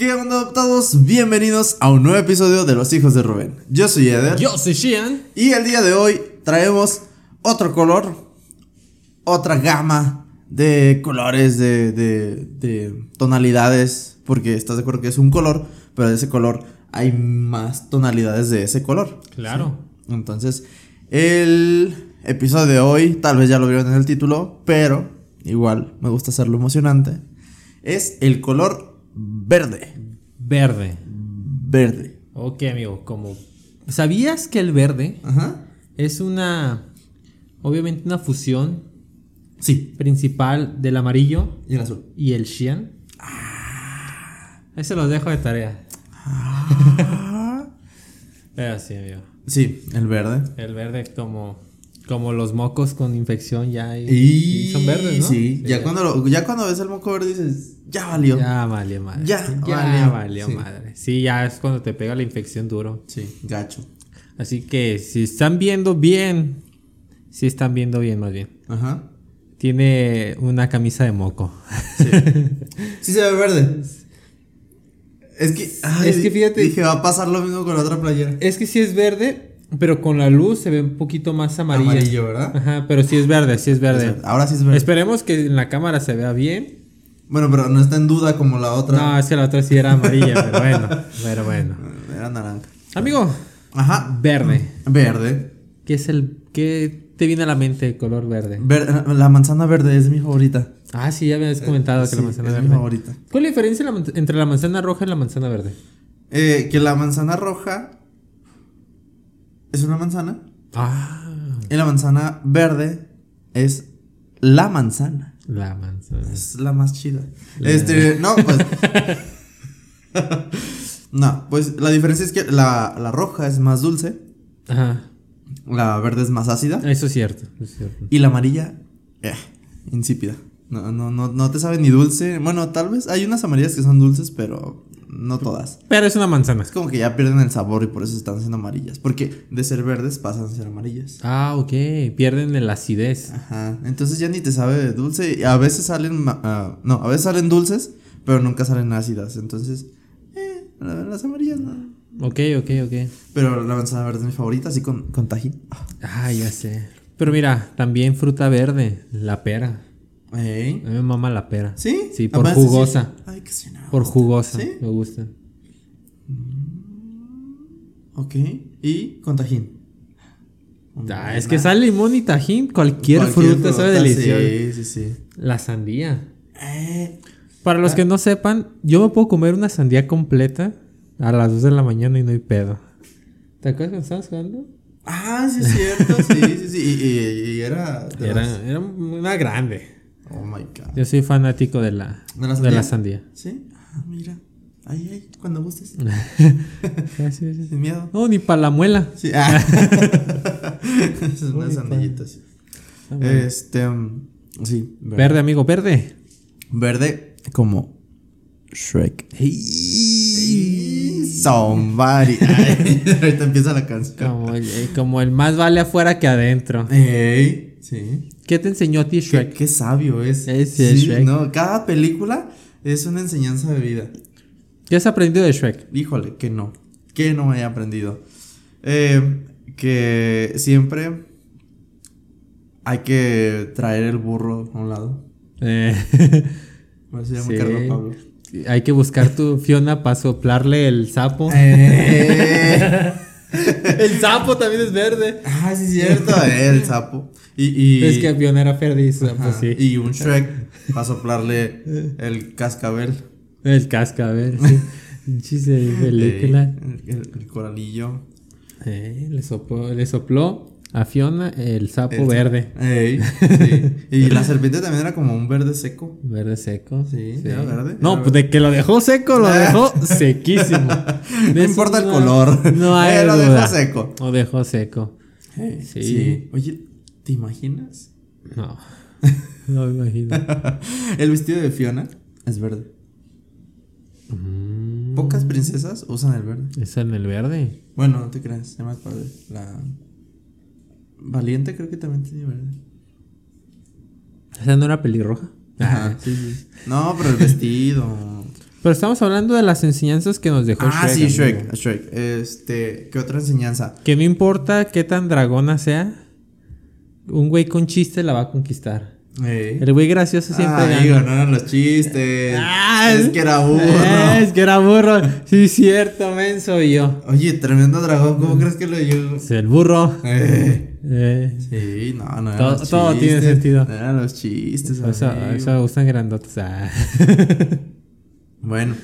¿Qué onda todos? Bienvenidos a un nuevo episodio de Los Hijos de Rubén. Yo soy Eder. Yo soy Shian. Y el día de hoy traemos otro color, otra gama de colores, de, de, de tonalidades, porque estás de acuerdo que es un color, pero de ese color hay más tonalidades de ese color. Claro. ¿sí? Entonces, el episodio de hoy, tal vez ya lo vieron en el título, pero igual me gusta hacerlo emocionante, es el color verde. Verde. Verde. Ok, amigo, como... ¿Sabías que el verde Ajá. es una... Obviamente una fusión Sí. principal del amarillo Y el azul. y el Xian? Ahí se los dejo de tarea. Pero sí, amigo. Sí, el verde. El verde como... Como los mocos con infección ya Y son verdes, ¿no? Sí, ya, Cuando lo- ya cuando ves el moco verde dices, ya valió. Ya valió madre. Ya ya valió. valió, Sí. madre. Sí, ya es cuando te pega la infección duro. Sí, gacho. Así que si están viendo bien, si están viendo bien más bien. Ajá. Tiene una camisa de moco. Sí se ve verde. Es que, ay, Es que fíjate- Dije, va a pasar lo mismo con la otra playera. Es que sí es verde, pero con la luz se ve un poquito más amarillo. Amarillo, ¿verdad? Ajá, pero sí es verde, sí es verde. Ahora sí es verde. Esperemos que en la cámara se vea bien. Bueno, pero no está en duda como la otra. No, es que la otra sí era amarilla, pero bueno, pero bueno. Era naranja. Amigo, Ajá. verde. Verde. ¿Qué es el qué te viene a la mente el color verde? Ver- la manzana verde es mi favorita. Ah, sí, ya me habías comentado que Sí, la manzana es mi verde. favorita. ¿Cuál es la diferencia entre la manzana roja y la manzana verde? Eh, que la manzana roja es una manzana Ah, y la manzana verde es la manzana. la manzana. Es la más chida. Este, no, pues. no, pues la diferencia es que la, la roja es más dulce, Ajá. la verde es más ácida Eso es cierto, es cierto. y la amarilla, eh, insípida. No, no, no, no te sabe ni dulce. Bueno, tal vez hay unas amarillas que son dulces, pero no todas. Pero es una manzana. Es como que ya pierden el sabor y por eso están siendo amarillas. Porque de ser verdes pasan a ser amarillas. Ah, ok. Pierden la acidez. Ajá. Entonces ya ni te sabe dulce. Y a veces salen. ah, no, a veces salen dulces, pero nunca salen ácidas. Entonces. Eh, la- las amarillas no. Ok, ok, ok. Pero la manzana verde es mi favorita, así con, con tajín. Ah, ya sé. Pero mira, también fruta verde, la pera. A mí me mama la pera. ¿Sí? Sí, por jugosa. sí. Ay, que sí, no. Por jugosa. ¿Sí? Me gusta. Ok. Y con tajín. Ah, es que sale limón y tajín, cualquier, fruta, sabe fruta, delicioso. Sí, sí, sí. La sandía. Eh, Para los que no sepan, yo me puedo comer una sandía completa a las 2 de la mañana y no hay pedo. ¿Te acuerdas cuando estabas jugando? Ah, sí, es cierto. sí, sí, sí. Y, y- y era. las- Era, era una grande. Oh my god. Yo soy fanático de la, ¿De la de sandía? la sandía. Sí. Ah, mira. Ahí, ahí, cuando gustes. Ah, sí, sí. Sin miedo. No, ni para la muela. Sí. Ah. Esas unas sandillitas. Este. um, sí. Verde. Verde, amigo, verde. Verde como Shrek. Somebody. Ay, ahorita empieza la canción. Como el, eh, como el más vale afuera que adentro. Ey, sí. ¿Qué te enseñó a ti Shrek? qué sabio es. Es Shrek. No, cada película es una enseñanza de vida. ¿Qué has aprendido de Shrek? Híjole, que no. Que no he aprendido. Eh, que siempre hay que traer el burro a un lado. Eh, se llama Sí. Carlos Pablo. hay que buscar tu Fiona para soplarle el sapo. Eh. el sapo también es verde. ah, sí, es cierto. eh, el sapo. Y, y, Es que Fiona era verde y su sapo ajá, sí. y un Shrek para soplarle el cascabel. El cascabel, sí. Un chiste de película. Eh, el, el coralillo. Eh, le, sopló, le sopló a Fiona el sapo el- verde. Ey, sí. Y la serpiente también era como un verde seco. Verde seco. Sí, era verde, No, era pues de que lo dejó seco, lo dejó sequísimo. No De importa el color. No hay Eh, lo dejó seco. Lo dejó seco. Hey, Sí. sí. Oye, ¿te imaginas? No. No me imagino. El vestido de Fiona es verde. Mm, Pocas princesas usan el verde. es en el verde. Bueno, no te creas, se llama padre. La Valiente creo que también tiene verde. ¿Esa no era pelirroja? Ajá, sí, sí. No, pero el vestido. Pero estamos hablando de las enseñanzas que nos dejó Ah, Shrek. sí, amigo. Shrek, Shrek. Este, ¿qué otra enseñanza? Que no importa qué tan dragona sea, un güey con chiste la va a conquistar. El güey gracioso siempre ah, gana. no eran los chistes. Ah, es que era burro. Es que era burro. Sí, cierto, menso y yo. Oye, tremendo dragón, ¿cómo crees que lo dio? Es el burro. Eh. Eh, Sí, no, no Todo- todo tiene sentido. No eran los chistes. eso, amigo. eso me gustan grandotes. Ah. Bueno.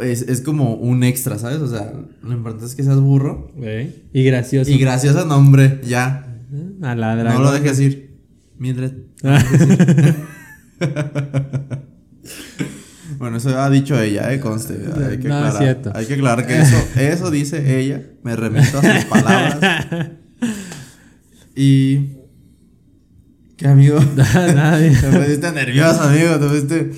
Es, es como un extra, ¿sabes? O sea, lo importante es que seas burro. Y gracioso. Y gracioso nombre, ya. A la No dragona. lo dejes ir. Mildred. Bueno, eso ha dicho ella, eh, conste. Hay que No, es aclarar. cierto. Hay que aclarar que eso, eso dice ella. Me remito a sus palabras. Y. ¿Qué amigo? Nadie. Te pusiste nervioso, amigo. Te pusiste...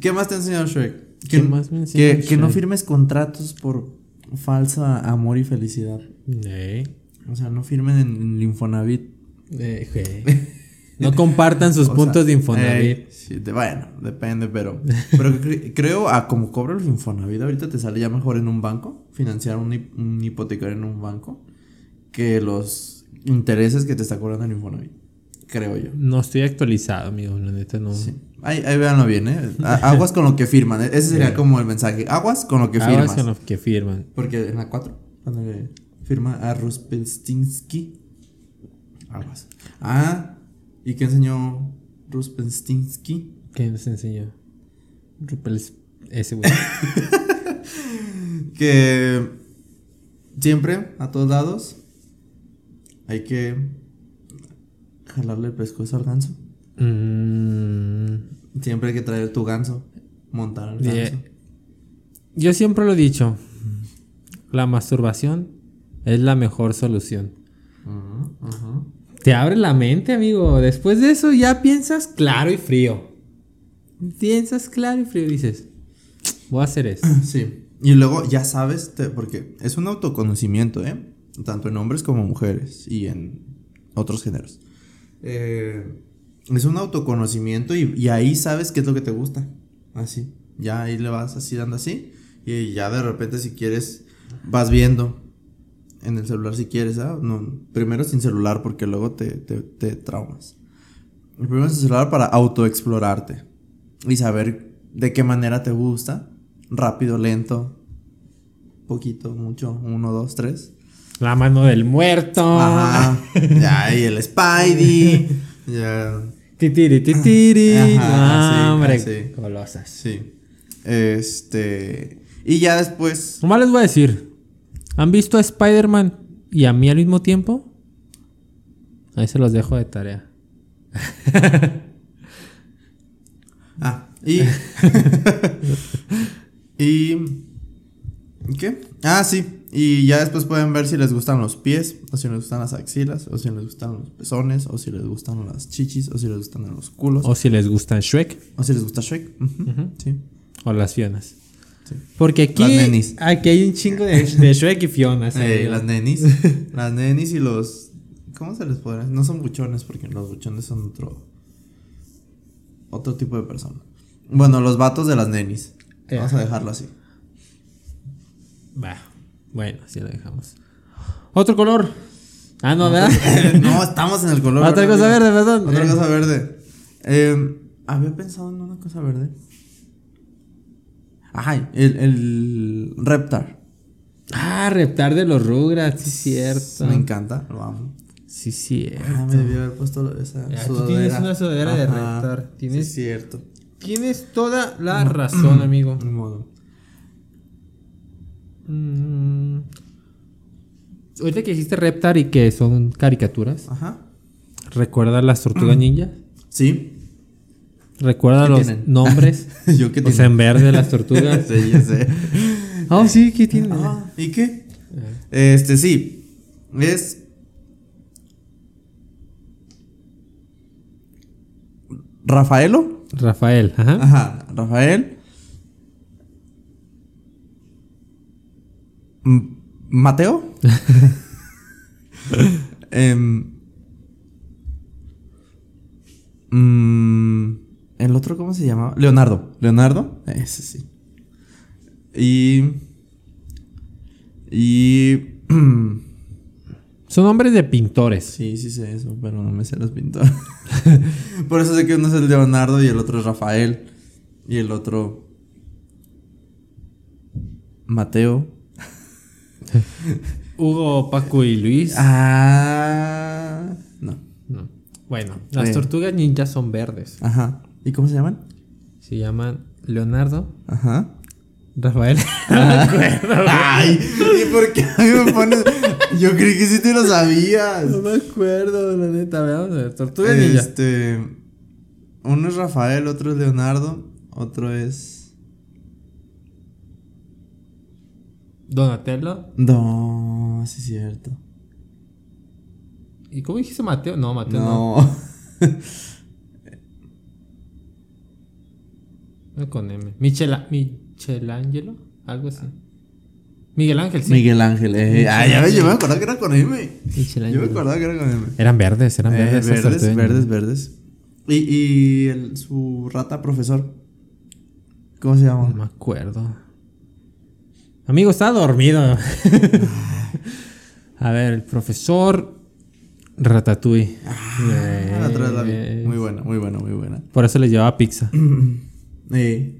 ¿Qué más te enseñó Shrek? ¿Qué más me enseñó que, que no Shrek? firmes contratos por falsa amor y felicidad. Eh, O sea, no firmen en, en el Infonavit. eh. No compartan sus O puntos sea, de Infonavit. eh, sí, de- bueno, depende, pero. Pero cre- creo, a como cobra el Infonavit, ahorita te sale ya mejor en un banco, financiar un, hip- un hipotecario en un banco, que los intereses que te está cobrando el Infonavit. Creo yo. No estoy actualizado, amigo. La neta no. Sí. Ahí, ahí véanlo bien, ¿eh? Aguas con lo que firman. Ese sería como el mensaje. Aguas con lo que Aguas firmas. con los que firman. Porque en la 4, cuando le firma a Ruspelstinsky. Aguas. Ah, ¿y qué enseñó Ruspelstinsky? ¿Qué nos enseñó? Rupel ese güey. Que siempre, a todos lados, hay que jalarle el pescuezo al ganso. Mm, Siempre hay que traer tu ganso, montar al ganso. Yeah. yo siempre lo he dicho. La masturbación es la mejor solución. Ujú, ujú. Te abre la mente, amigo. Después de eso ya piensas claro y frío. Piensas claro y frío dices, voy a hacer esto. Sí. Y luego ya sabes, te- porque es un autoconocimiento, ¿eh? Tanto en hombres como mujeres y en otros géneros. Eh, es un autoconocimiento y, y ahí sabes qué es lo que te gusta. Así. Ya ahí le vas así dando así. Y ya de repente si quieres, vas viendo en el celular si quieres, ¿ah? No, primero sin celular porque luego te, te, te traumas. Primero sin celular para autoexplorarte y saber de qué manera te gusta. Rápido, lento, poquito, mucho, uno, dos, tres. La mano del muerto. Ajá. ya, y el Spidey. ya. Titiri, titiri. Ajá, Ah, sí, hombre, así. golosas. Sí. Este. Y ya después. Nomás les voy a decir. ¿Han visto a Spider-Man y a mí al mismo tiempo? Ahí se los dejo de tarea. Ah, y. y. ¿Qué? Ah, sí. Y ya después pueden ver si les gustan los pies, o si les gustan las axilas, o si les gustan los pezones, o si les gustan las chichis, o si les gustan los culos, O si les gustan Shrek o si les gusta Shrek. Sí. o las Fionas. Sí. Porque aquí, aquí hay un chingo de, de Shrek y Fionas. Eh, las nenis. las nenis y los. ¿Cómo se les podrá? No son buchones, porque los buchones son otro. Otro tipo de persona. Bueno, los vatos de las nenis. Eh, Vamos a dejarlo así. Bueno, así lo dejamos. Otro color. Ah, no, ¿verdad? no, estamos en el color. Otra ¿verdad, cosa verde, perdón. Otra Eh. cosa verde. Eh, había pensado en una cosa verde. Ay, el, el Reptar. Ah, reptar de los Rugrats, sí, cierto. Me encanta, lo amo. Sí, cierto. Ah, me debí haber puesto esa Ya, tú sudadera. tienes una sudadera de Ajá, Reptar. Tienes- Sí, cierto. Tienes toda la razón, amigo. Ni modo. Mm. Ahorita que dijiste Reptar y que son caricaturas, Ajá. ¿recuerdas las tortugas ninja? Sí. ¿Recuerda ¿Qué los tienen? nombres? Yo sea, en verde las tortugas. Sí, ya sé. Ah, sí, ¿qué tienen? Ah, ¿Y qué? Este, sí. Es. Rafaelo. Rafael, ajá. Ajá. Rafael. Mateo. Em, mm, el otro, ¿cómo ¿cómo se llamaba? Leonardo. Leonardo, ese sí. Y. Y. Son nombres de pintores. Sí, sí sé eso, pero no me sé los pintores. Por eso sé que uno es el Leonardo y el otro es Rafael. Y el otro. Mateo. Hugo, Paco y Luis. Ah. No. No. Bueno, las tortugas ninjas son verdes. Ajá. ¿Y cómo se llaman? Se llaman Leonardo, Ajá. Rafael. Ay, ¿y por qué a mí me pones? Yo creí que sí te lo sabías. no me acuerdo, la neta. Veamos, a ver, tortugas ninjas. Este. Uno es Rafael, otro es Leonardo, otro es. Donatello. No, sí es cierto. ¿Y cómo dijiste Mateo? No, Mateo no. No. No con M. Michela, Michelangelo, algo así. Miguel Ángel, sí. Miguel Ángel, eh. Ay, ya ves, yo me acordaba que era con M. Yo me acordaba que era con M. Eran verdes, eran Eh, verdes. verdes, verdes, verdes. Y, y el- su rata profesor. ¿Cómo se llama? No me acuerdo. Amigo, está dormido. a ver, el profesor Ratatouille. Ah, la otra vez la vi. Muy buena, muy buena, muy buena. Por eso les llevaba pizza. Eh.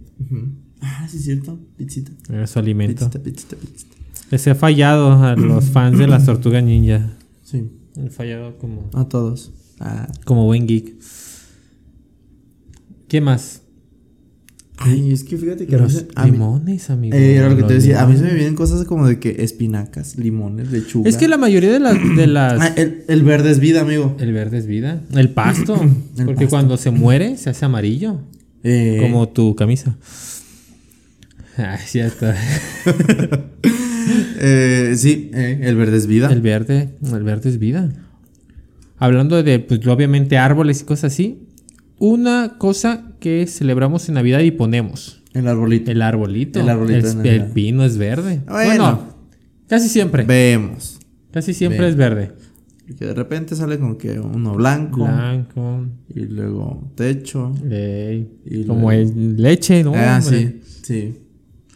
Ah, sí es cierto. Pizzita. Era su alimento. Pizzita, pizzita, pizzita. Les he fallado a los fans de las tortugas ninja. Sí, He fallado como, a todos. Ah. como buen geek. ¿Qué más? Ay, es que fíjate que Los veces- a mí- limones, amigo. Eh, era lo que te decía. A mí se me vienen cosas como de que espinacas, limones, lechuga. Es que la mayoría de las. De las Ah, el, el verde es vida, amigo. el verde es vida. El pasto. El porque pasto. cuando se muere se hace amarillo. Eh, Como tu camisa. Ay, cierto. eh, sí, eh, el verde es vida. El verde, el verde es vida. Hablando de, pues obviamente árboles y cosas así. Una cosa que celebramos en Navidad y ponemos. El arbolito. El arbolito. El arbolito El, el pino es verde. Bueno. Bueno, casi siempre. Vemos. Casi siempre es verde. Que de repente sale como que uno blanco. Blanco. Y luego techo. ey, Y como luego- el leche, ¿no? ah, hombre? sí. Sí.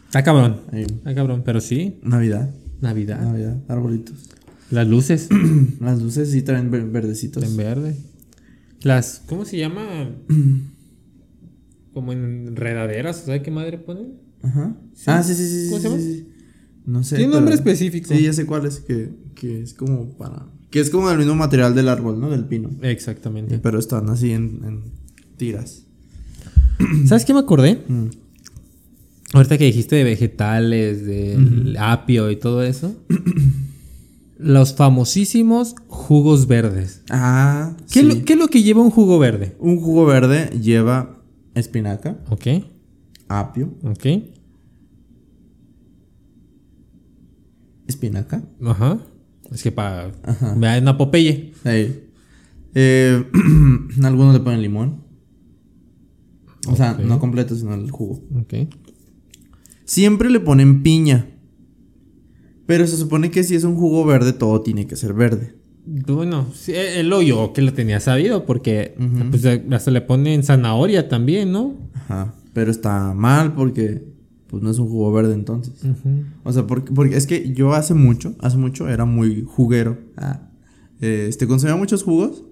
Está cabrón. Está cabrón. Pero sí, Navidad. Navidad. Navidad. Arbolitos. Las luces Las luces sí traen ver- verdecitos. en verde. Las, ¿cómo se llama? Como enredaderas, ¿sabes qué madre ponen? Ajá. Ah, sí, sí, sí. ¿Cómo sí, se llama? sí. No sé. Tiene un nombre específico. Sí, ya sé cuál es. Que, que es como para. Que es como del mismo material del árbol, ¿no? Del pino. Exactamente. Pero están así en, en tiras. ¿Sabes qué me acordé? Mm. Ahorita que dijiste de vegetales, del apio y todo eso. Los famosísimos jugos verdes. Ah, ¿Qué, sí. lo, qué es lo que lleva un jugo verde? Un jugo verde lleva espinaca, Ok, apio, ok. espinaca. Ajá. Es que para... Vean una Popeye. Ahí. Eh, algunos le ponen limón. O sea, no completo, sino el jugo. Ok. Siempre le ponen piña. Pero se supone que si es un jugo verde, todo tiene que ser verde. Bueno, eh, el hoyo que lo tenía sabido porque pues, hasta le ponen zanahoria también, ¿no? Ajá. Pero está mal porque pues no es un jugo verde entonces. O sea, porque, porque es que yo hace mucho, hace mucho era muy juguero. Ah, este, consumía muchos jugos.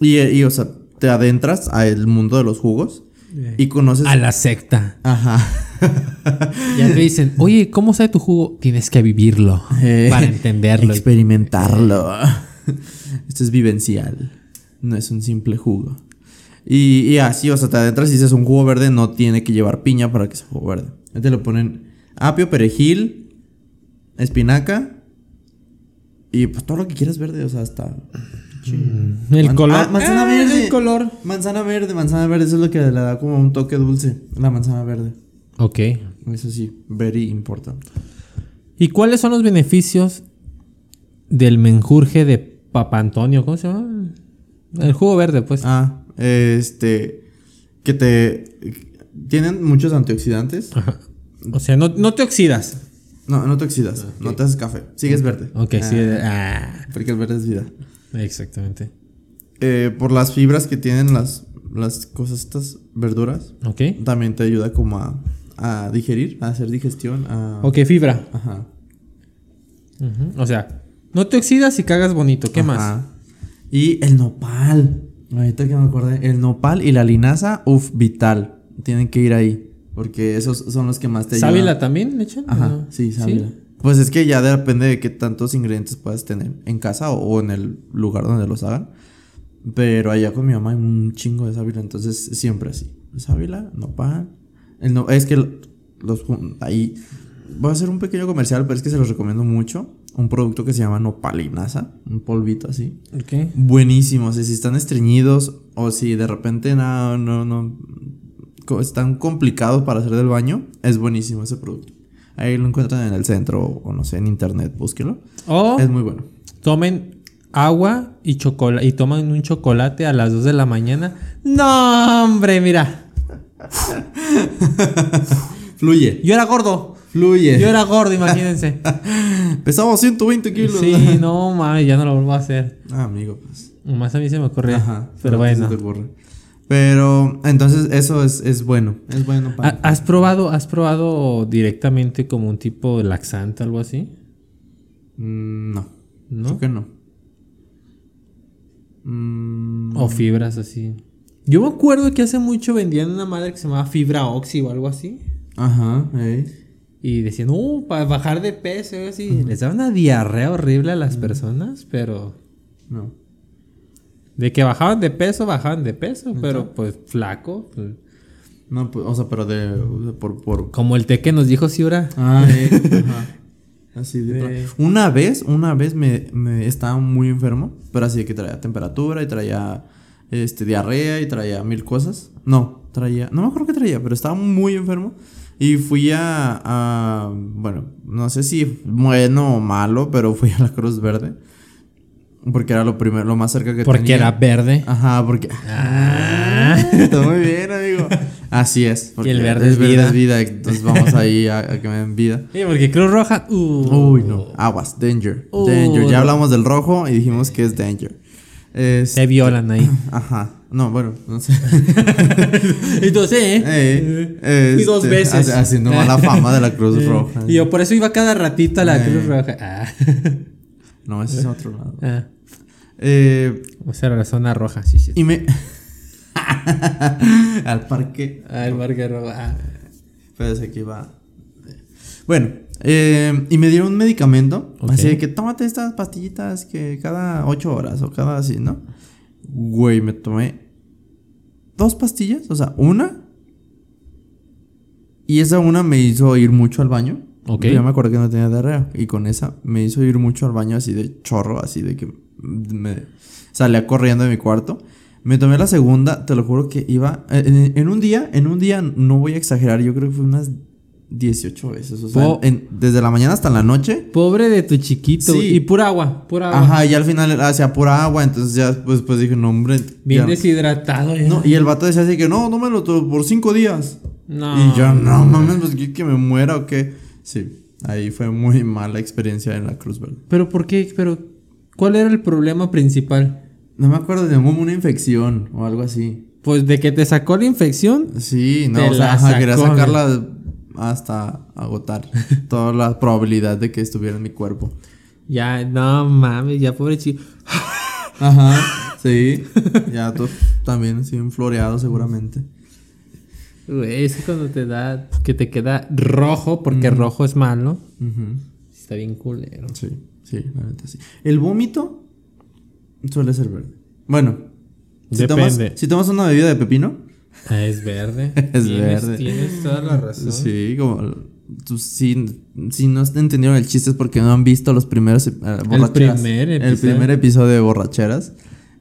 Y, y, o sea, te adentras al mundo de los jugos y conoces... A la secta. Ajá. Ya te dicen, oye, ¿cómo sabe tu jugo? Tienes que vivirlo Eh, para entenderlo. Experimentarlo. Esto es vivencial. No es un simple jugo. Y, y así, o sea, te adentras y dices un jugo verde no tiene que llevar piña para que sea jugo verde. Te lo ponen apio, perejil, espinaca y pues todo lo que quieras verde, o sea, hasta... El Man- color. ah, manzana Ah, verde. El color. Manzana verde, manzana verde, eso es lo que le da como un toque dulce, la manzana verde. Ok. Eso sí, very important. ¿Y cuáles son los beneficios del menjurje de Papa Antonio? ¿Cómo se llama? El jugo verde, pues. Ah, este. Que te. Tienen muchos antioxidantes. Ajá. O sea, no, no te oxidas. No, no te oxidas. No te haces café. Sigues verde. Ok, Ah, sí. Ah, Porque el verde es vida. exactamente. Eh, por las fibras que tienen las las cosas estas, verduras, Ok. también te ayuda como a, a digerir, a hacer digestión, a... Ok, fibra. Ajá. O sea, no te oxidas y cagas bonito. ¿Qué más? Ajá. Y el nopal. Ahorita que me acordé, el nopal y la linaza, uff, vital. Tienen que ir ahí. Porque esos son los que más te ayudan. ¿Sábila también le echan? Ajá, ¿No? sí, sábila. Pues es que ya depende de qué tantos ingredientes puedas tener en casa o, en el lugar donde los hagan. Pero allá con mi mamá hay un chingo de sábila, entonces siempre así. Sábila, nopal. El no, es que los ahí voy a hacer un pequeño comercial, pero es que se los recomiendo mucho. Un producto que se llama nopalinaza, un polvito así. Ok. Buenísimo, o sea, si están estreñidos o si de repente no, no, no, están complicados para hacer del baño, es buenísimo ese producto. Ahí lo encuentran en el centro o no sé, en internet, búsquelo. O Es muy bueno. tomen agua y chocolate y toman un chocolate a las 2 de la mañana. No, hombre, mira. Fluye, Yo era gordo. Fluye. Yo era gordo, imagínense. Pesaba 120 kilos. Sí, no mames, ya no lo vuelvo a hacer. Ah, amigo, pues. Más a mí se me ocurrió. Ajá. Pero se bueno. te ocurre. Pero entonces eso es, es bueno. Es bueno para. ¿Ha- ¿Has probado, ¿Has probado directamente como un tipo de laxante, algo así? Mm, no. ¿No? Creo que no. Mm, O fibras así. Yo me acuerdo que hace mucho vendían una madre que se llamaba fibra oxi o algo así. Ajá, ey. Y decían, uh, para bajar de peso, algo así. Les daba una diarrea horrible a las personas, pero No. de que bajaban de peso, bajaban de peso, pero pues flaco. pues, No, pues, o sea, pero de, de- por, por. Como el té que nos dijo Ciura. Ah, eh, ajá. Así de. De- Una vez, una vez me, me estaba muy enfermo, pero así de que traía temperatura y traía este diarrea y traía mil cosas. No, traía, no me acuerdo qué traía, pero estaba muy enfermo. Y fui a, a- bueno, no sé si bueno o malo, pero fui a la Cruz Verde. Porque era lo primero, lo más cerca que Porque tenía. era verde. Ajá, porque. Ah. Está muy bien, amigo. Así es. porque el verde es vida. es vida. Entonces vamos ahí a, a que me den vida. Sí, porque Cruz Roja. uh. Uy, no. Aguas, danger. Uh, danger. Ya no. hablamos del rojo y dijimos que es danger. Es- Se violan ahí. Ajá. No, bueno, no sé. Entonces, ¿eh? Eh, Fui dos este, veces. Haciendo mala fama de la Cruz Eh, Roja. Y yo por eso iba cada ratito a la. Cruz Roja. Ah. No, ese es otro lado. Ah. Eh, O sea, la zona roja, sí, sí. y me. Al parque. El marca roja. Ah. Pensé que iba. Bueno, eh, y me dieron un medicamento. Ok. Así de que tómate estas pastillitas que cada ocho horas o cada así, ¿no? Güey, me tomé dos pastillas, o sea, una. Y esa una me hizo ir mucho al baño. Ok. Yo me acuerdo que no tenía diarrea. Y con esa me hizo ir mucho al baño así de chorro, así de que me salía corriendo de mi cuarto. Me tomé la segunda, te lo juro que iba. En, en un día, en un día, no voy a exagerar, yo creo que fue unas 18 veces. O sea, Po- en- desde la mañana hasta la noche. Pobre de tu chiquito. Sí. Y pura agua, pura agua. Ajá, y al final hacía pura agua, entonces ya pues, pues dije, no, hombre. Bien ya- deshidratado. ya. No, y el vato decía así que no, tómalo todo por cinco días. No. Y yo, no mames, pues que, me muera o qué. Sí, ahí fue muy mala experiencia en la Cruz Verde. ¿Pero por qué? ¿Pero cuál era el problema principal? No me acuerdo de una infección o algo así. Pues de que te sacó la infección. Sí, no, Te o sea, ajá, quería sacarla hasta agotar toda la probabilidad de que estuviera en mi cuerpo. Ya, no mames, ya pobre chico. Ajá, sí. Ya tú también así floreado seguramente. Güey, es que cuando te da, que te queda rojo, porque rojo es malo. Está bien culero. Sí, sí, la neta sí. El vómito suele ser verde. Bueno, si tomas, Depende. si tomas una bebida de pepino, Ah, es verde. Es Tienes- verde. Tienes toda la razón. sí, como si, si no entendieron el chiste es porque no han visto los primeros eh, borracheras. primer El episodio. primer episodio de borracheras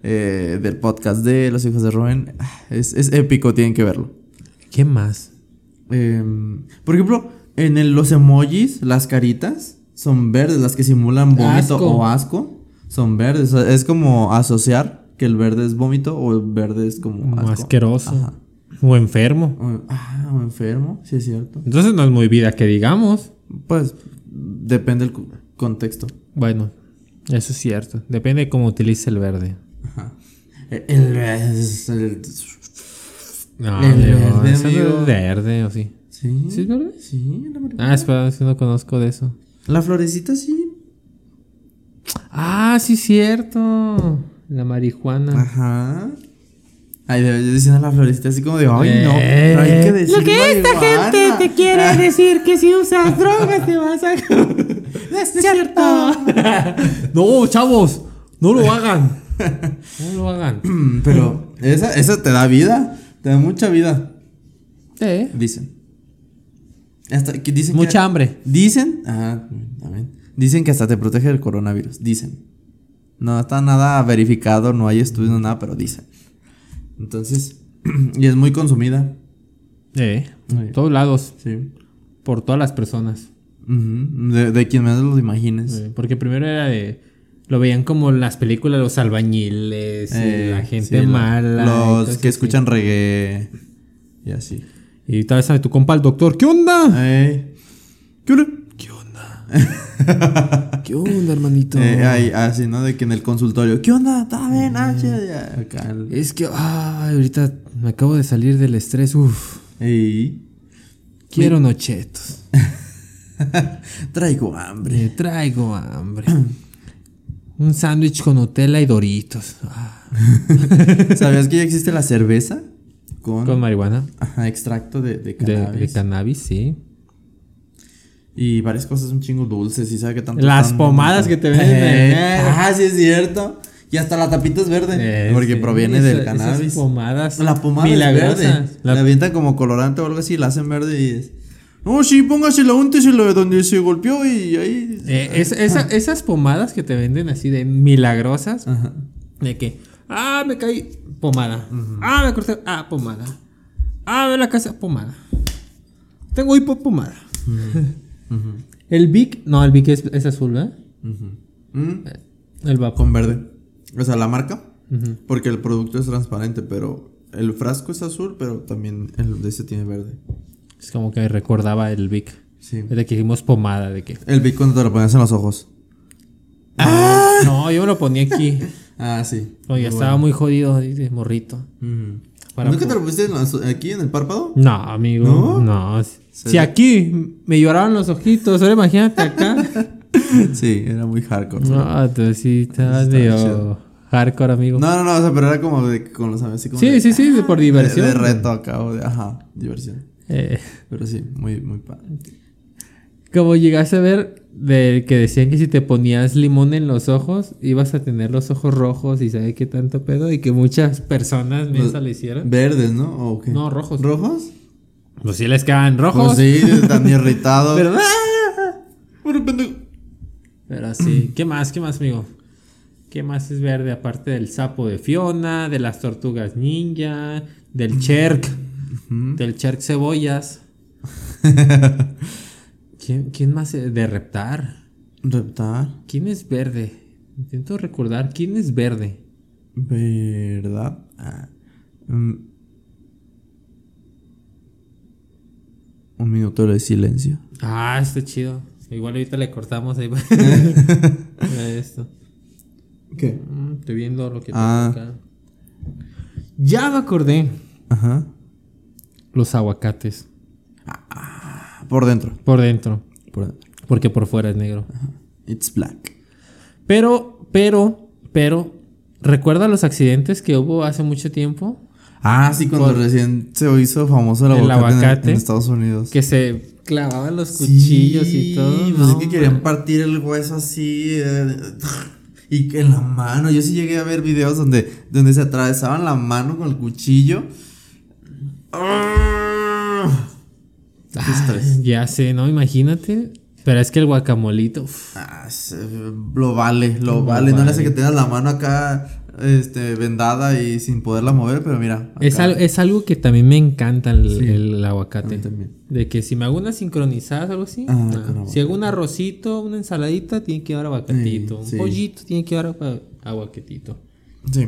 eh, del podcast de los hijos de Rubén. Ah, Es, es épico, tienen que verlo. ¿Qué más? Em, por ejemplo, en el- los emojis, las caritas son verdes, las que simulan vómito Asco. o asco son verdes. Es como asociar que el verde es vómito o el verde es como Como asqueroso. Ajá. O enfermo. O- ah, o enfermo, sí es cierto. Entonces no es muy vida que digamos. Pues depende del co- contexto. Bueno, eso es cierto. Depende de cómo utilice el verde. Ajá. El, el- el- No, El verde, amigo. es verde, ¿o sí? ¿Sí? ¿Sí es verde? Sí, la marihuana. Ah, espera, si no conozco de eso. La florecita sí. Ah, sí, cierto. La marihuana. Ajá. Ay, de verdad diciendo la florecita así como de, ay, no, Eh. no hay que decir Lo que esta marihuana". gente te quiere decir que si usas drogas te vas a. no es cierto. no, chavos, no lo hagan. No lo hagan. Pero esa, esa te da vida, te da mucha vida, Eh, dicen. Hasta que dicen que- mucha hambre. Dicen, ah, amén. Dicen que hasta te protege del coronavirus, dicen. No está nada verificado, no hay estudios, no nada, pero dicen. Entonces, y es muy consumida. Eh, Muy- todos lados, Sí. por todas las personas. De, de quien menos lo imagines. Eh, porque primero era de. Lo veían como las películas, los albañiles, Eh, la gente sí, mala. Los que así. escuchan reggae. Y así. Y tal vez a tu compa el doctor, ¿qué onda? Eh, ¿Qué onda? ¿Qué onda? ¿Qué onda, hermanito? Eh, ahí, así, ¿no? De que en el consultorio. ¿Qué onda? ¿Está bien? Ah, acá. Es que, ay, ahorita me acabo de salir del estrés. Uf, Ey, quiero unos chetos. Traigo hambre. Me traigo hambre. Un sándwich con Nutella y Doritos. Ah, ¿Sabías que ya existe la cerveza? Con, con marihuana. ajá, extracto de, de De, cannabis. de cannabis, sí. Y varias cosas un chingo dulces. ¿Y sabe qué tanto? Las pomadas que te venden. Eh, eh. ah, sí es cierto. Y hasta la tapita es verde. Eh, porque proviene esa- del esas cannabis. pomadas. La pomada es milagrosas. verde. La, La- avientan como colorante o algo así, la hacen verde y es. No, sí, póngasela, úntesela de donde se golpeó y ahí. Eh, es- esa- esas pomadas que te venden así de milagrosas. Ajá. De que, ah, me caí, pomada. Ah, me corté, ah, pomada. Ah, ve la casa, pomada. Tengo hipo, pomada. El Vic, no, el Vic es, es azul, ¿verdad? Mm, El vapor. Con verde. O sea, la marca. Porque el producto es transparente, pero el frasco es azul, pero también el de ese tiene verde. Es como que recordaba el Vic. Sí. De que dijimos pomada, de que. El Vic cuando te lo ponías en los ojos. No, yo me lo ponía aquí. Ah, sí. Cuando ya estaba muy jodido, de morrito. Ujú. Para ¿Nunca te lo pusiste en los- aquí en el párpado? No, amigo. ¿No? No. Si aquí me lloraban los ojitos, ahora imagínate acá. Sí, era muy hardcore. no, tú sí estabas medio hardcore, amigo. No, no, no, o sea, pero era como de con los amigos, como. sí, de- sí, sí, de por de- diversión. De, reto acá, o de. Ajá, diversión. Eh, Pero sí, muy, muy padre. como llegaste a ver de que decían que si te ponías limón en los ojos, ibas a tener los ojos rojos y sabe qué tanto pedo. Y que muchas personas me lo hicieron. Verdes, ¿no? No, rojos. ¿Rojos? Pues sí les quedaban rojos. Pues sí, tan irritado. ¿Verdad? Pero sí, ¿qué más? ¿Qué más, amigo? ¿Qué más es verde aparte del sapo de Fiona, de las tortugas ninja, del Cherk, del Cherk cebollas? ¿Quién, quién más? es? De Reptar. Reptar. ¿Quién es verde? Intento recordar, ¿quién es verde? ¿Verdad? Ah, mm. Un minuto de silencio. Ah, está chido. Igual ahorita le cortamos ahí. Esto. ¿Qué? Mm, Estoy viendo lo que Ah. tengo acá. Ya me acordé. Ajá. Los aguacates. Por dentro. Por dentro. Por dentro. Porque por fuera es negro. It's black. Pero, pero, pero, ¿recuerda los accidentes que hubo hace mucho tiempo? Ah, sí, cuando Por- recién se hizo famoso el El aguacate, en- aguacate. En, Estados Unidos. Que se clavaban los cuchillos y todo. Pues No, es que querían partir el hueso así. eh, y en la mano. Yo sí llegué a ver videos donde, donde se atravesaban la mano con el cuchillo. ¡Ah! Ya sé, ¿no? Imagínate. Pero es que el guacamolito. Ah, lo vale, lo, Lo vale. No le hace que tengas la mano acá este, vendada y sin poderla mover, pero mira. es, al- es algo que también me encanta el, Sí. el A aguacate. mí también. De que si me hago una sincronizada o algo así. Ah, no. aguacate. Si hago un arrocito, una ensaladita, tiene que llevar aguacatito. Sí. Un pollito, tiene que llevar agua- aguacatito. Sí.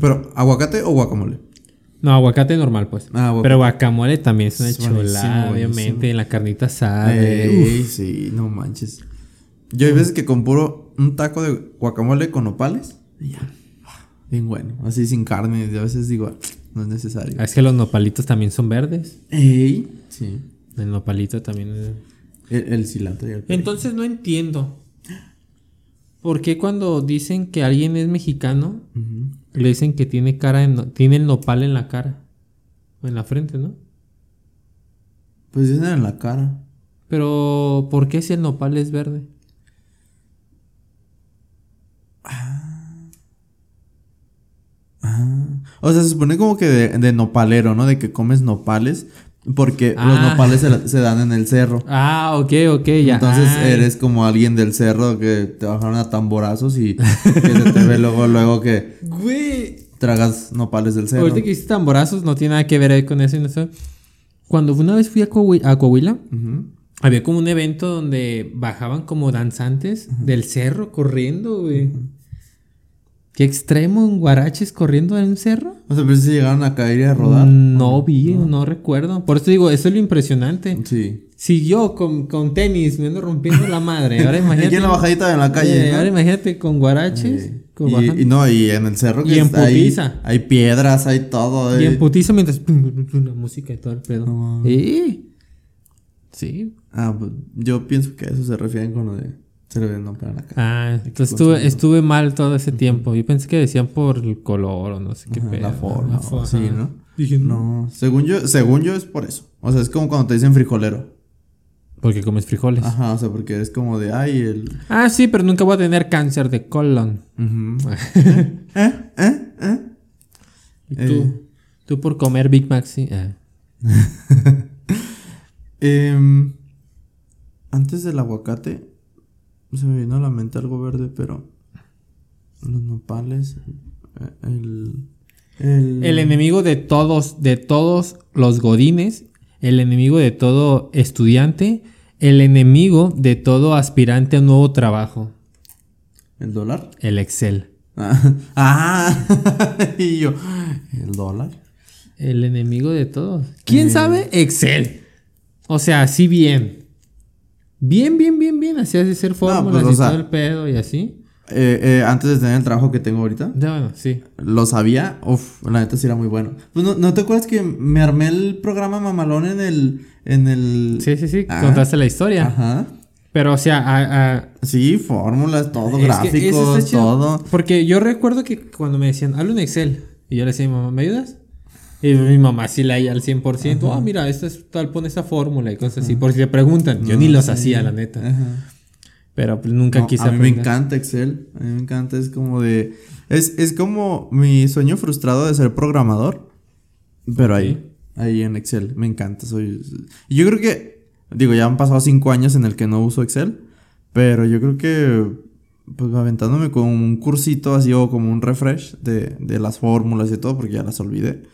Pero, ¿aguacate o guacamole? No, aguacate normal, pues. Ah, aguacate. Pero guacamole también es una Es buenísimo, chulada, buenísimo. obviamente. En la carnita asada. Ey, sí, no manches. Yo hay veces que compro un taco de guacamole con opales. y ya. bien bueno. Así sin carne. Y a veces digo, "Ah, no es necesario. Es que los nopalitos también son verdes. Ey. Sí. El nopalito también es... El, el cilantro y el. Entonces no entiendo. ¿Por qué cuando dicen que alguien es mexicano, le dicen que tiene cara en tiene el nopal en la cara? O en la frente, ¿no? Pues dicen en la cara. Pero ¿por qué si el nopal es verde? Ah. O sea, se supone como que de, de nopalero, ¿no? De que comes nopales. Porque los Ah. nopales se, se dan en el cerro. Ah, ok, ok, ya. Entonces Ay. eres como alguien del cerro que te bajaron a tamborazos y que se te ve luego, luego que Güey. tragas nopales del cerro. Ahorita que hiciste tamborazos no tiene nada que ver con eso y no sé. Cuando una vez fui a, Coahui- a Coahuila, había como un evento donde bajaban como danzantes del cerro corriendo, güey. Qué extremo, en guaraches corriendo en un cerro. O sea, pero si llegaron a caer y a rodar. No vi, no. recuerdo. Por eso digo, eso es lo impresionante. Sí. Si yo con, con tenis me ando rompiendo la madre, ahora imagínate. Aquí en la bajadita en la calle. Eh, ¿no? Ahora imagínate con guaraches. Con Y, y no, y en el cerro que Y en está ahí, putiza. hay piedras, hay todo. Y eh. en putiza mientras la música y todo el pedo. No. Sí. Ah, pues yo pienso que a eso se refieren con lo de se en la cara. Ah, entonces estuve, estuve mal todo ese tiempo. Yo pensé que decían por el color o no sé qué Ajá, pedo. la forma, La ajá. ¿no? Dije, no. Según yo, según yo es por eso. O sea, es como cuando te dicen frijolero. Porque comes frijoles. Ajá, o sea, porque es como de, ay, el... Ah, sí, pero nunca voy a tener cáncer de colon. Ujú. ¿Eh? ¿Eh? ¿Eh? ¿Y tú? Eh. Tú por comer Big Mac, sí. Ah. Em, antes del aguacate, se me vino a la mente algo verde, pero... Los nopales, eh, el... El, El enemigo de todos, de todos los godines, el enemigo de todo estudiante, el enemigo de todo aspirante a un nuevo trabajo, ¿El dólar? el Excel. Ah, ah, y yo, ¿el dólar? El enemigo de todos. ¿Quién Eh. sabe? Excel. O sea, así bien. Bien, bien, bien, bien. Así hace ser fórmulas pues, y sea- todo el pedo y así. Eh, eh, antes de tener el trabajo que tengo ahorita, Ya, bueno, sí. lo sabía, uff, la neta sí era muy bueno. Pues no, ¿no te acuerdas que me armé el programa mamalón en el, en el... Sí, sí, sí. Ah. Contaste la historia. Ajá. Pero, o sea, a- a- Sí, fórmulas, todo, Es gráficos, todo. Porque yo recuerdo que cuando me decían, hablo en Excel. Y yo le decía mamá, ¿me ayudas? Y mi mamá sí la al 100%. Ah, mira, esta es tal, pone esta fórmula y cosas así. Por si le preguntan. Yo ni los hacía, la neta. Ajá. Pero pues, nunca No, quise a mí me encanta Excel. A mí me encanta, es como de. Es, es como mi sueño frustrado de ser programador. Pero ahí, ahí en Excel. Me encanta. Soy. Yo creo que. Digo, ya han pasado cinco años en el que no uso Excel. Pero yo creo que. Pues aventándome como un cursito así o como un refresh de, de las fórmulas y todo, porque ya las olvidé.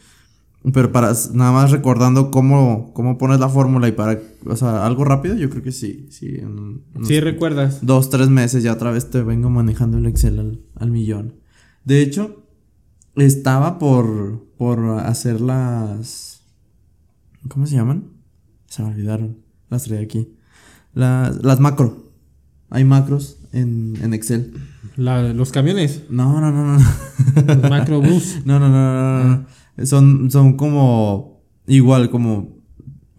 Pero para nada más recordando cómo, cómo pones la fórmula y para. O sea, algo rápido, yo creo que sí. Sí, en Sí, recuerdas. dos, tres meses ya otra vez te vengo manejando el Excel al, al millón. De hecho, estaba por, por hacer las... ¿Cómo se llaman? Se me olvidaron. Las traía aquí. Las, las macro. Hay macros en, en Excel. La- los camiones. No, no, no, no. Los macrobús. No, no, no, no, no, no. Son, son como. Igual, como.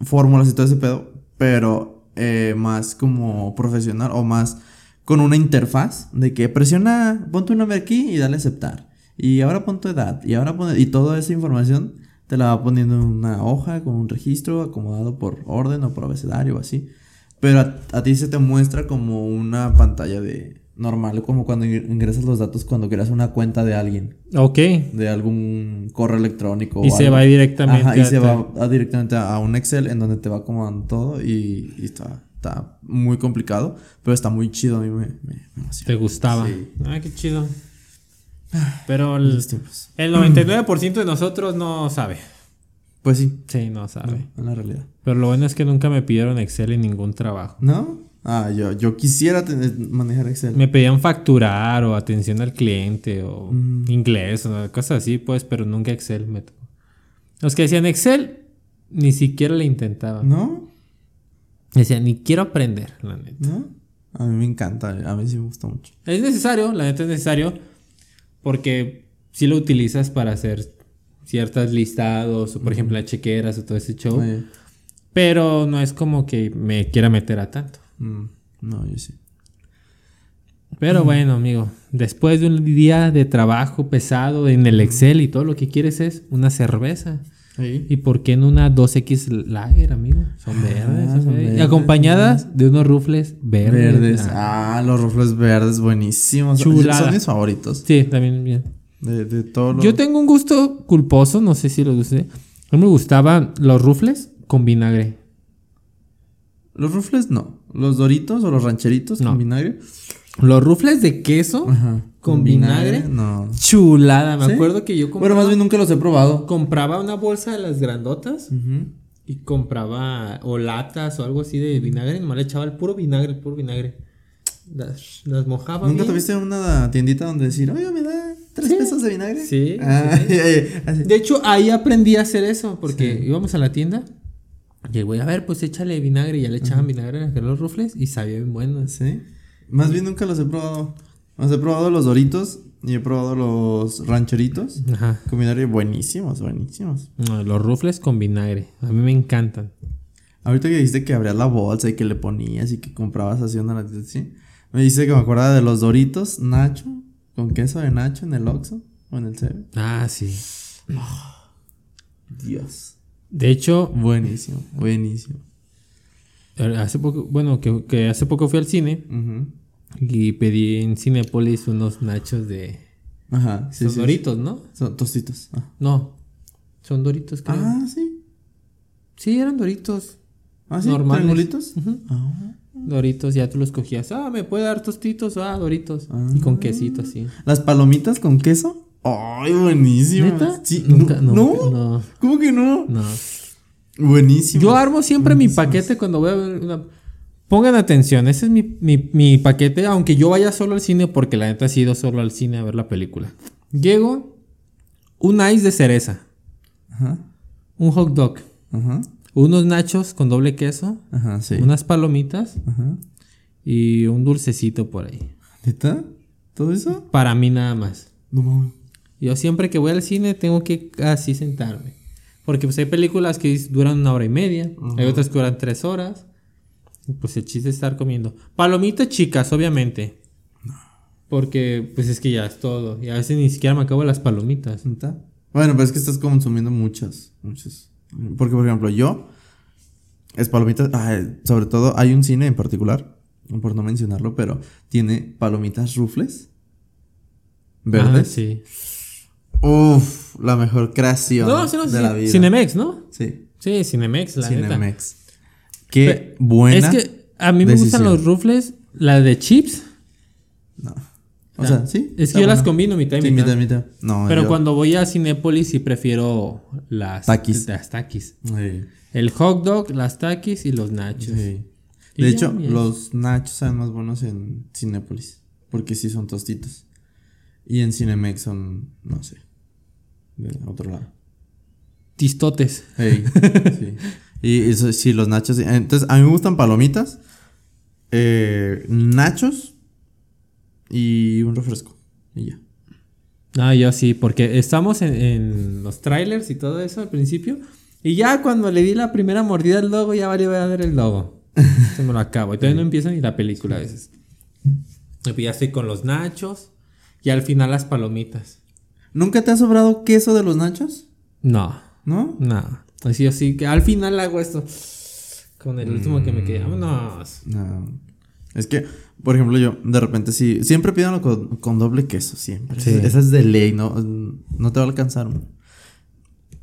Fórmulas y todo ese pedo. Pero eh, más como profesional o más con una interfaz de que presiona, pon tu nombre aquí y dale aceptar. Y ahora pon tu edad. Y ahora pone. Y toda esa información te la va poniendo en una hoja con un registro acomodado por orden o por abecedario o así. Pero a, a ti se te muestra como una pantalla de normal, como cuando ingr- ingresas los datos cuando creas una cuenta de alguien, Ok. de algún correo electrónico. Y o se algo. va directamente. Ajá, y a se va a- directamente a un Excel en donde te va acomodando todo y, y está, está muy complicado, pero está muy chido, a mí me, me, me. Te gustaba. Sí. Ah, qué chido. Pero el, Esos tiempos. el 99% de nosotros no sabe. Pues sí, Sí, no sabe. en la realidad. Pero lo bueno es que nunca me pidieron Excel en ningún trabajo. ¿No? Ah, yo, yo quisiera tener- manejar Excel. Me pedían facturar o atención al cliente o Mm. inglés o cosas así, pues, pero nunca Excel me tocó. Los que decían Excel, ni siquiera le intentaban. ¿No? Decían, ni quiero aprender, la neta. ¿No? A mí me encanta, a mí sí me gusta mucho. Es necesario, la neta es necesario, porque sí lo utilizas para hacer ciertos listados, o por ejemplo las chequeras o todo ese show. Oye, Pero no es como que me quiera meter a tanto. Mm, no, yo sí. Pero bueno, amigo, después de un día de trabajo pesado en el Excel y todo lo que quieres es una cerveza. Sí. ¿Y por qué no una 2X Lager, amigo? Son verdes. son son verdes. Y verdes, acompañadas de unos rufles verdes. Verdes. Ah, Ah, los rufles verdes, buenísimos. Chulada. Son mis favoritos. Sí, también bien. De, de todos los. Yo tengo un gusto culposo, no sé si lo usé. A mí me gustaban los rufles con vinagre. Los rufles no. Los doritos o los rancheritos No. con vinagre. Los rufles de queso Ajá. con vinagre. No. Chulada. Me ¿Sí? acuerdo que yo Bueno, compraba, más bien nunca los he probado. compraba una bolsa de las grandotas y compraba o latas o algo así de vinagre. Nomás le echaba el puro vinagre, el puro vinagre. Las, las mojaba. ¿Nunca bien. tuviste una tiendita donde decir, oye, me da tres Sí. pesos de vinagre? Sí, Ah, sí. De hecho, ahí aprendí a hacer eso, porque íbamos a la tienda y el güey, a ver, pues échale vinagre, y ya le echaban vinagre a los rufles y sabía bien bueno. Sí. Más bien nunca los he probado. Los he probado los doritos y he probado los rancheritos. Ajá. Con vinagre buenísimos, buenísimos. No, los rufles con vinagre, a mí me encantan. Ahorita que dijiste que abrías la bolsa y que le ponías y que comprabas así una latita así. Me dice que me acuerda de los doritos Nacho con queso de Nacho en el Oxxo o en el Seven. Ah, sí. Dios. De hecho, Buenísimo, buenísimo. hace poco, bueno, que, que hace poco fui al cine y pedí en Cinepolis unos nachos de... Ajá, sí, son sí, doritos, ¿no? Son tostitos. Ah, No, son doritos, creo. Ah, sí. Sí, eran doritos. Ah, sí. Normales. ¿Triangulitos? Ujú. Ah. Doritos, ya tú los cogías. Ah, ¿me puede dar tostitos? Ah, doritos. Ah. Y con quesito así. ¿Las palomitas con queso? ¡Ay, buenísimo! ¿Neta? Sí, Nunca, no, no. no. ¿Cómo que no? No. Buenísimo. Yo armo siempre mi paquete cuando voy a ver una... Pongan atención, ese es mi, mi, mi paquete, aunque yo vaya solo al cine, porque la neta he ido solo al cine a ver la película. Llego, un ice de cereza, Ajá, un hot dog, ajá, unos nachos con doble queso, ajá, sí. unas palomitas Ajá. y un dulcecito por ahí. ¿Neta? ¿Todo eso? Para mí nada más. No mames. Yo siempre que voy al cine tengo que así sentarme. Porque pues hay películas que duran una hora y media, hay otras que duran tres horas. Y, pues el chiste es estar comiendo. Palomitas chicas, obviamente. Porque pues es que ya es todo. Y a veces ni siquiera me acabo las palomitas. ¿Neta? Bueno, pero es que estás consumiendo muchas, muchas. Porque, por ejemplo, yo, es palomitas, ah, sobre todo hay un cine en particular, por no mencionarlo, pero tiene palomitas rufles. Ah, Verdes. sí. Uf, la mejor creación No, sí, no, de sí. la vida. Cinemex, ¿no? Sí, Sí, Cinemex, la neta. Cinemex. Qué Pe- buena. Es que a mí me gustan los rufles, la de chips. No. O sea, sí. Es que yo las combino mitad y Sí, mitad. mitad, mitad. No, Pero yo- cuando voy a Cinépolis sí prefiero las Takis. Las takis. Sí, El hot dog, las takis y los nachos. sí. Y De ya, hecho, los nachos saben más buenos en Cinépolis. Porque sí son tostitos. Y en Cinemex son, no sé, de otro lado. Tistotes. Sí. Y eso, sí, los nachos. Entonces, a mí me gustan palomitas, eh, nachos y un refresco. Y ya. Ah, yo sí, porque estamos en, en los trailers y todo eso al principio. Y ya cuando le di la primera mordida al logo, ya valió a ver el logo. Se me lo acabo. Y todavía no empieza ni la película a veces. Y pues ya estoy con los nachos. Y al final las palomitas. ¿Nunca te ha sobrado queso de los nachos? No, ¿No? no. Así así que al final hago esto. Con el último que me quedé. Vámonos. No. Es que, por ejemplo, yo de repente sí, siempre pido con, con doble queso, siempre. Sí. Esa es de ley, no, no te va a alcanzar. ¿no?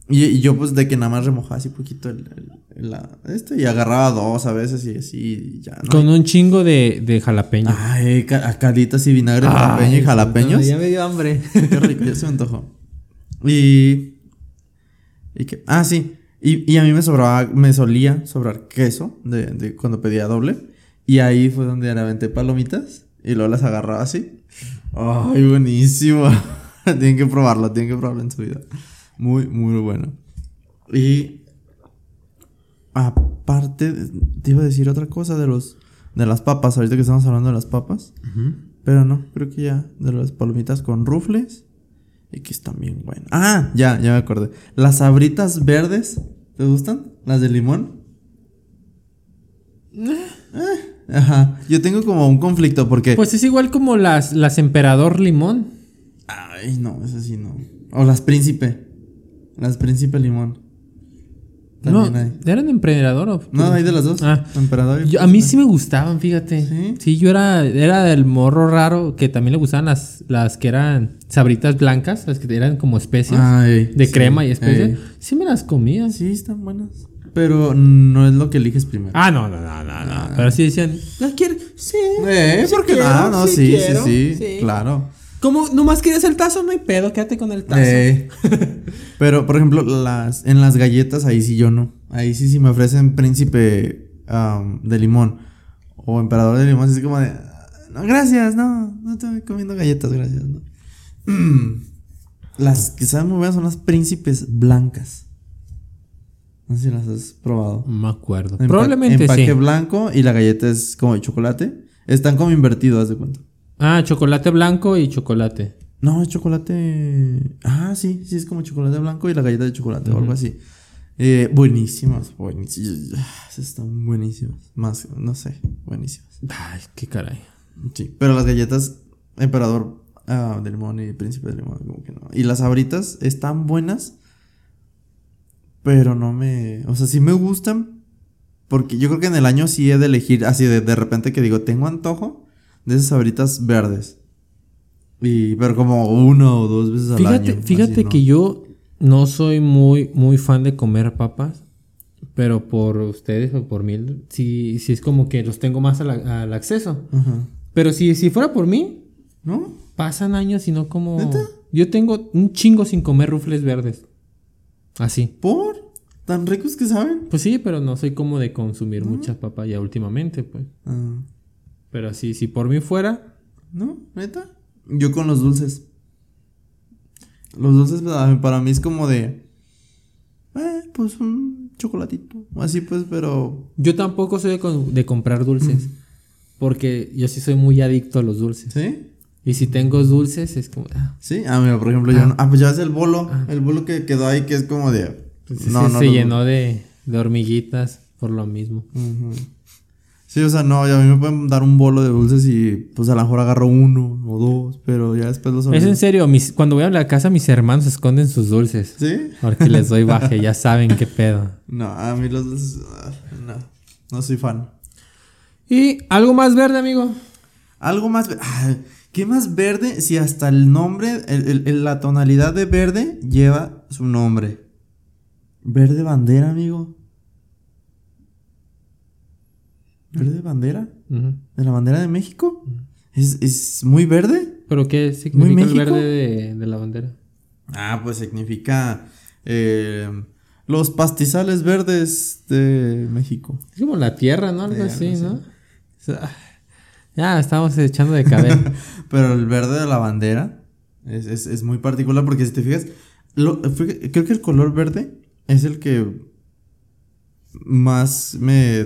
Y, y yo pues de que nada más remojaba así poquito el, el- la- este y agarraba dos a veces y así y ya. ¿no? Con un chingo de, de jalapeño. Ay, ca- calitas y vinagre Ay, jalapeño y jalapeños. Ya me dio hambre. Qué rico, ya se me antojó. Y. ¿Y qué? Ah, sí. Y, y a mí me sobraba, me solía sobrar queso de, de cuando pedía doble. Y ahí fue donde aventé palomitas y luego las agarraba así. ¡Ay, buenísimo! tienen que probarlo, tienen que probarlo en su vida. Muy, muy bueno. Y. Aparte, te iba a decir otra cosa de los. De las papas, ahorita que estamos hablando de las papas. Pero no, creo que ya de las palomitas con rufles Y que están bien buenas. Ah, ya, ya me acordé. Las sabritas verdes, ¿te gustan? Las de limón. Eh, Ajá. Yo tengo como un conflicto porque. Pues es igual como las, las Emperador Limón. Ay, no, esas sí no. O las príncipe. Las príncipe limón. No, También hay. ¿eran Emperador o...? No, hay de las dos. Ah. Emperador y Yo- a mí sí me gustaban, fíjate. ¿Sí? ¿Sí? yo era, era del morro raro que también le gustaban las, las que eran sabritas blancas, las que eran como especias Ay, de sí, crema y especias. ey. Sí me las comía. Sí, están buenas. Pero no es lo que eliges primero. Ah, no, no, no, no, no. Pero sí decían, ¿las quieres? Sí. eh, sí ¿por qué quiero, no? No, sí sí, sí, quiero, sí, sí. Claro. Como nomás querías el tazo, no hay pedo, quédate con el tazo. Eh, pero, por ejemplo, las, en las galletas, ahí sí yo no. Ahí sí, si me ofrecen príncipe de limón o emperador de limón, así como de. No, gracias, no, no estoy comiendo galletas, gracias, no. Las que saben muy buenas son las príncipes blancas. No sé si las has probado. No me acuerdo. Empa- Probablemente empaque sí. blanco y la galleta es como de chocolate. Están como invertidos, haz de cuenta. Ah, chocolate blanco y chocolate. No, es chocolate. Ah, sí, sí, es como chocolate blanco y la galleta de chocolate o algo así. Eh, buenísimas, buenísimas. Están buenísimas. Más, no sé, buenísimas. Ay, qué caray. Sí, pero las galletas Emperador ah, de limón y Príncipe de limón, como que no. Y las abritas están buenas, pero no me. O sea, sí me gustan, porque yo creo que en el año sí he de elegir así de, de repente que digo, tengo antojo de esas abritas verdes. Y, pero como uno o dos veces al Fíjate, año. fíjate así, ¿no? que yo no soy muy, muy fan de comer papas, pero por ustedes o por mí, sí, sí es como que los tengo más al, al acceso. Ajá. Pero si, si fuera por mí, ¿No? pasan años y no como... ¿Neta? Yo tengo un chingo sin comer rufles verdes. Así. ¿Por? ¿Tan ricos que saben? Pues sí, pero no soy como de consumir muchas papas ya últimamente, pues. Ah, Pero sí, si por mí fuera, ¿No? ¿Neta? Yo con los dulces. Los dulces para para mí es como de. Eh, pues un chocolatito. Así pues, pero. yo tampoco soy de, con- de comprar dulces. Porque yo sí soy muy adicto a los dulces. ¿Sí? Y si tengo dulces, es como... ah, Sí. Ah, mira, por ejemplo, yo no. Ah, pues ya es el bolo. El bolo que quedó ahí que es como de. pues no, se, no. se llenó de, de hormiguitas por lo mismo. Sí, o sea, no, ya a mí me pueden dar un bolo de dulces y pues a lo mejor agarro uno o dos, pero ya después los Es olvido. en serio, mis, cuando voy a la casa mis hermanos esconden sus dulces. ¿Sí? Porque les doy baje, ya saben qué pedo. No, a mí los dulces. ah, No, no soy fan. Y algo más verde, amigo. Algo más. ve- ah, ¿Qué más verde si hasta el nombre, el- el- la tonalidad de verde lleva su nombre? Verde bandera, amigo. ¿Verde bandera? ¿De la bandera de México? ¿Es, es muy verde? ¿Pero qué significa el verde de, de la bandera? Ah, pues significa eh, los pastizales verdes de México. Es como la tierra, ¿no? Algo así, algo ¿no? O sea, ya, estamos echando de cabeza. Pero el verde de la bandera es, es- es muy particular porque si te fijas, lo- creo que el color verde es el que más me,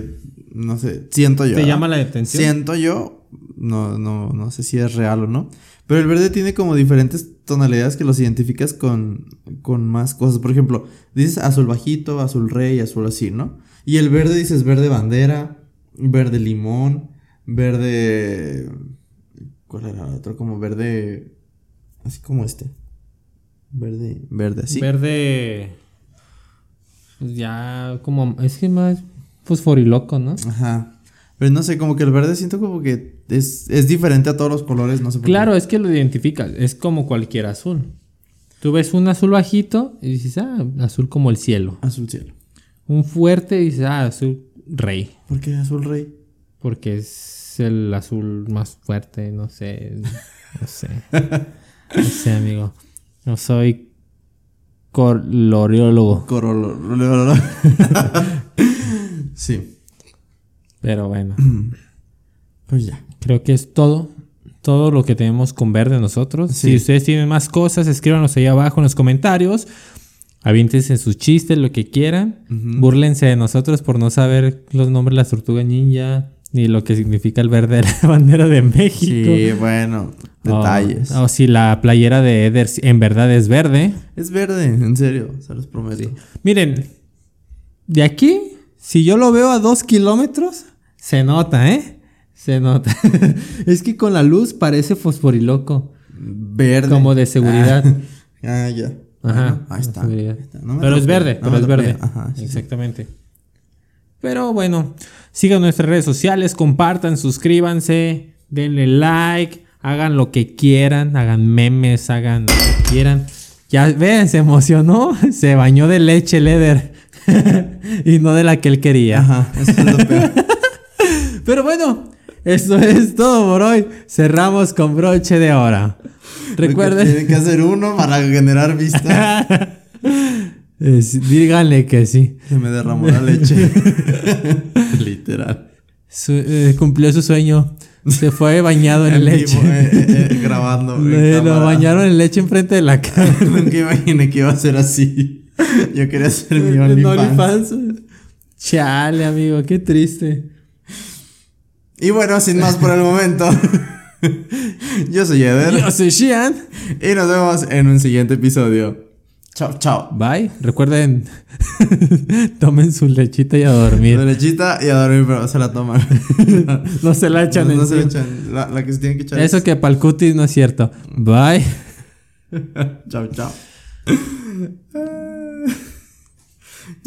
no sé, siento yo. ¿Te llama la atención? Siento yo, no, no, no sé si es real o no, pero el verde tiene como diferentes tonalidades que los identificas con, con más cosas. Por ejemplo, dices azul bajito, azul rey, azul así, ¿no? Y el verde dices verde bandera, verde limón, verde... ¿Cuál era el otro? Como verde... Así como este. Verde, verde así. Verde. Pues ya como. Es que más fosforiloco, ¿no? Ajá. Pero no sé, como que el verde siento como que es, es diferente a todos los colores, no sé por qué. Claro, es que lo identificas. Es como cualquier azul. Tú ves un azul bajito y dices, ah, azul como el cielo. Azul cielo. Un fuerte y dices, ah, azul rey. ¿Por qué azul rey? Porque es el azul más fuerte, no sé. No sé. No sé, amigo. No soy coloriólogo. Corolo. sí, Pero bueno, pues ya. creo que es todo. Todo lo que tenemos con verde nosotros. Sí. Si ustedes tienen más cosas, escríbanos ahí abajo en los comentarios. Aviéntense sus chistes, lo que quieran. Ujú. Búrlense de nosotros por no saber los nombres de las tortugas ninja Ni lo que significa el verde de la bandera de México. Sí, bueno, O- detalles. O, si la playera de Eder en verdad es verde. Es verde, en serio, se los prometo. Miren, de aquí, si yo lo veo a dos kilómetros, se nota, ¿eh? Se nota. es que con la luz parece fosforiloco. Verde. Como de seguridad. Ah, ya. Ajá. Bueno, ahí está. seguridad. ahí está. No pero es verde, no pero es verde. Ajá, sí, sí. Pero bueno, sigan nuestras redes sociales, compartan, suscríbanse, denle like, hagan lo que quieran, hagan memes, hagan lo que quieran. Ya ven, se emocionó, se bañó de leche Leder y no de la que él quería. Ajá, eso es lo peor. Pero bueno, eso es todo por hoy. Cerramos con broche de hora. Recuerden. Tiene que hacer uno para generar vistas. Es- díganle que sí. Se me derramó la leche. Literal. Su- eh, cumplió su sueño. Se fue bañado en, En leche. vivo, eh, eh, eh, grabando. Le- lo bañaron en leche enfrente de la cara. Nunca imaginé que iba a ser así. Yo quería hacer mi OnlyFans. OnlyFans. Chale, amigo, qué triste. Y bueno, sin más por el momento. Yo soy Eder. Yo soy Shian. Y nos vemos en un siguiente episodio. Chao, chao. Bye. Recuerden, tomen su lechita y a dormir. Derechita y a dormir, pero se la toman. No se la echan no, no se la echan. La, la que se tiene que echar. Eso es- que para el cutis no es cierto. Bye. Chao, chao.